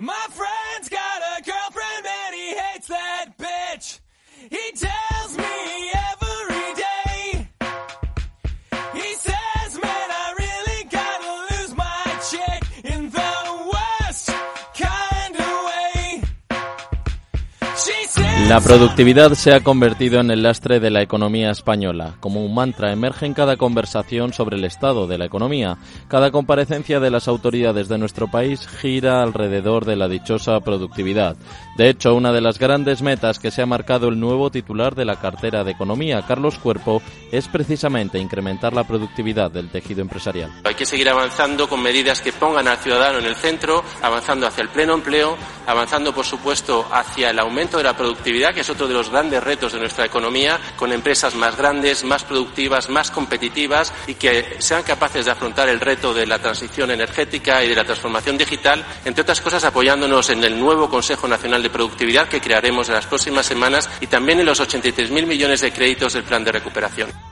My friend! La productividad se ha convertido en el lastre de la economía española. Como un mantra emerge en cada conversación sobre el estado de la economía. Cada comparecencia de las autoridades de nuestro país gira alrededor de la dichosa productividad. De hecho, una de las grandes metas que se ha marcado el nuevo titular de la cartera de Economía, Carlos Cuerpo, es precisamente incrementar la productividad del tejido empresarial. Hay que seguir avanzando con medidas que pongan al ciudadano en el centro, avanzando hacia el pleno empleo, avanzando, por supuesto, hacia el aumento de la productividad que es otro de los grandes retos de nuestra economía, con empresas más grandes, más productivas, más competitivas y que sean capaces de afrontar el reto de la transición energética y de la transformación digital, entre otras cosas apoyándonos en el nuevo Consejo Nacional de Productividad que crearemos en las próximas semanas y también en los 83.000 millones de créditos del Plan de Recuperación.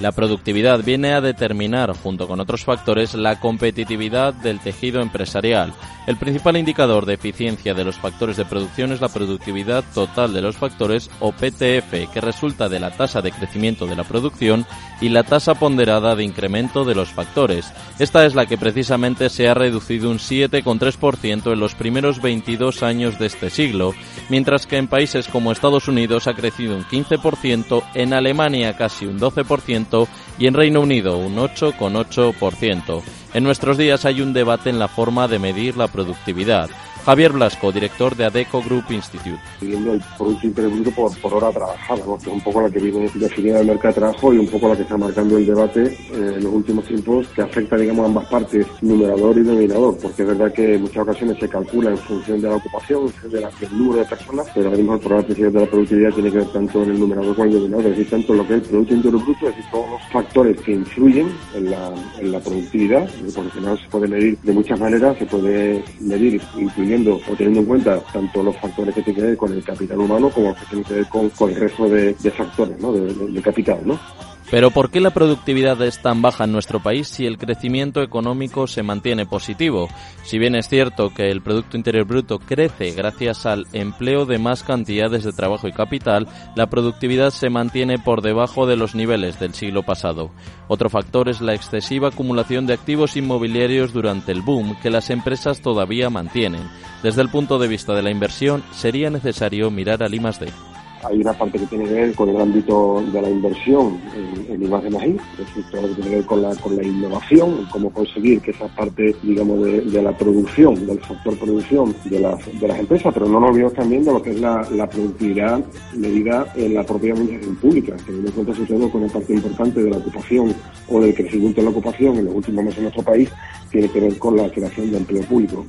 La productividad viene a determinar, junto con otros factores, la competitividad del tejido empresarial. El principal indicador de eficiencia de los factores de producción es la productividad total de los factores o PTF, que resulta de la tasa de crecimiento de la producción y la tasa ponderada de incremento de los factores. Esta es la que precisamente se ha reducido un 7,3% en los primeros 22 años de este siglo, mientras que en países como Estados Unidos ha crecido un 15%, en Alemania casi un 12%, y en Reino Unido un 8,8%. En nuestros días hay un debate en la forma de medir la productividad. Javier Blasco, director de ADECO Group Institute. Viendo el Producto Interior por, por hora trabajada, que es un poco la que viene definida el mercado de trabajo y un poco la que está marcando el debate eh, en los últimos tiempos, que afecta, digamos, a ambas partes, numerador y denominador, porque es verdad que en muchas ocasiones se calcula en función de la ocupación, en función del número de personas, pero ahora mismo el programa de la productividad tiene que ver tanto en el numerador como en el denominador, es decir, tanto lo que es el Producto Interior Bruto, es decir, todos los factores que influyen en la, en la productividad, porque al final se puede medir de muchas maneras, se puede medir incluyendo o teniendo en cuenta tanto los factores que tienen que ver con el capital humano como los que tienen que ver con, el resto de, factores ¿no? de, de capital. ¿no? Pero ¿por qué la productividad es tan baja en nuestro país si el crecimiento económico se mantiene positivo? Si bien es cierto que el Producto Interior Bruto crece gracias al empleo de más cantidades de trabajo y capital, la productividad se mantiene por debajo de los niveles del siglo pasado. Otro factor es la excesiva acumulación de activos inmobiliarios durante el boom que las empresas todavía mantienen. Desde el punto de vista de la inversión, sería necesario mirar al I+D hay una parte que tiene que ver con el ámbito de la inversión en, en imagen es decir, todo lo que tiene que ver con la, con la innovación, cómo conseguir que esa parte, digamos, de, la producción, del factor producción de las, de las empresas, pero no nos olvidemos también de lo que es la, productividad medida en la propia administración pública, teniendo en cuenta sobre todo con una parte importante de la ocupación o del crecimiento de la ocupación en los últimos meses en nuestro país, tiene que ver con la creación de empleo público.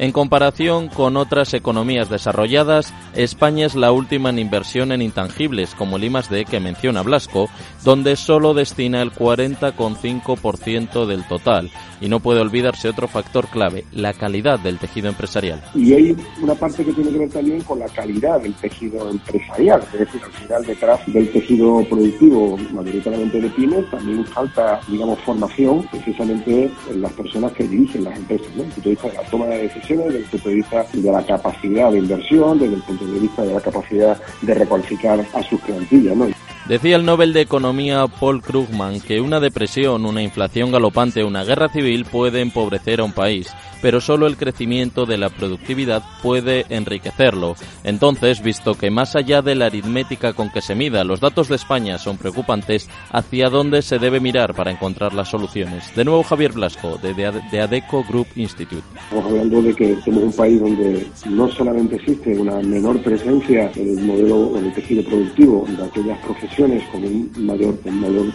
En comparación con otras economías desarrolladas, España es la última en inversión en intangibles, como el I+D que menciona Blasco, donde solo destina el 40,5% del total. Y no puede olvidarse otro factor clave, la calidad del tejido empresarial. Y hay una parte que tiene que ver también con la calidad del tejido empresarial, es decir, al final detrás del tejido productivo, mayoritariamente de pymes, también falta, digamos, formación precisamente en las personas que dirigen las empresas, ¿no? desde el punto la toma de decisiones desde el punto de vista de la capacidad de inversión, desde el punto de vista de la capacidad de recualificar a sus plantillas. ¿no? Decía el Nobel de Economía Paul Krugman que una depresión, una inflación galopante una guerra civil puede empobrecer a un país, pero solo el crecimiento de la productividad puede enriquecerlo. Entonces, visto que más allá de la aritmética con que se mida, los datos de España son preocupantes, ¿hacia dónde se debe mirar para encontrar las soluciones? De nuevo Javier Blasco, de, ADECO Group Institute. Estamos hablando de que somos un país donde no solamente existe una menor presencia en el modelo, en tejido productivo de aquellas profesiones con un mayor, un mayor,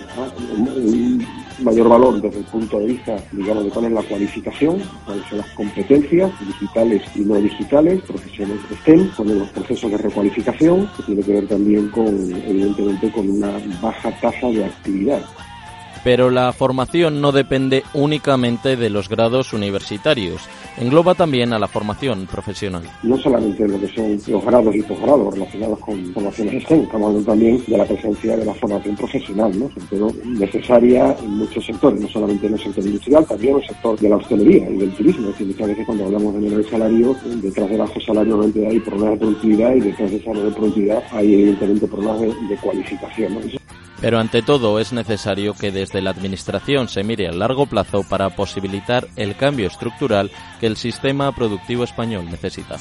un mayor valor desde el punto de vista, digamos, de cuál es la cualificación, cuáles son las competencias digitales y no digitales, profesiones STEM, con los procesos de recualificación, que tiene que ver también con, evidentemente, con una baja tasa de actividad. Pero la formación no depende únicamente de los grados universitarios. Engloba también a la formación profesional. No solamente lo que son los grados y posgrados relacionados con formaciones STEM, estamos hablando también de la presencia de la formación profesional, ¿no? todo necesaria en muchos sectores, no solamente en el sector industrial, también en el sector de la hostelería y del turismo. Es decir, muchas veces cuando hablamos de menor salario, detrás de bajo salario obviamente hay problemas de productividad y detrás de esa de productividad hay evidentemente problemas de, cualificación. Pero ante todo es necesario que desde la Administración se mire a largo plazo para posibilitar el cambio estructural que el sistema productivo español necesita.